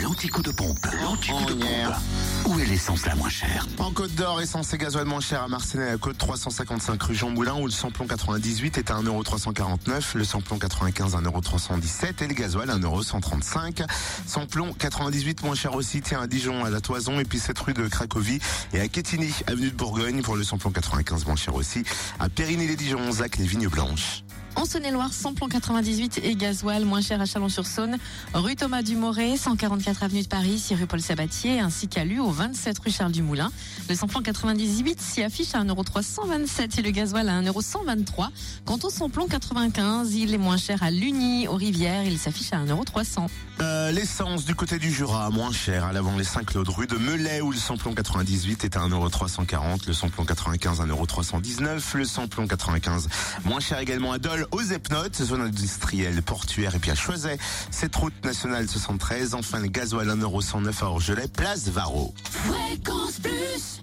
L'anticoup de pompe. L'anticoup de pompe. Où est l'essence la moins chère? En Côte d'Or, essence et gasoil moins cher à Marseille à Côte 355 rue Jean Moulin où le samplon 98 est à 1,349€, le samplon 95 1,317€ et le gasoil 1,135€. Samplon 98 moins cher aussi, tiens à Dijon, à la Toison et puis cette rue de Cracovie et à Quetigny, avenue de Bourgogne pour le samplon 95 moins cher aussi, à Périgny-les-Dijon, Zac, les Vignes Blanches. En Saône-et-Loire, samplon 98 et gasoil moins cher à Chalon-sur-Saône, rue Thomas Dumoré, 144 avenue de Paris, 6 rue Paul Sabatier, ainsi qu'à au 27 rue Charles Dumoulin. Le samplon 98 s'y affiche à 1,327€ et le gasoil à 1,123€. Quant au samplon 95, il est moins cher à Lugny, aux Rivières, il s'affiche à 1,300€. Euh, L'essence du côté du Jura, moins cher, à l'avant les Saint-Claude, rue de Melay, où le samplon 98 est à 1,340€, le samplon 95 1,319€, le samplon 95 moins cher également à Dole, aux Epnotes, zone industrielle, portuaire et puis à Choiset, cette route nationale 73, enfin le gasoil 1,109€ à Orgelet, place Varro. Fréquence Plus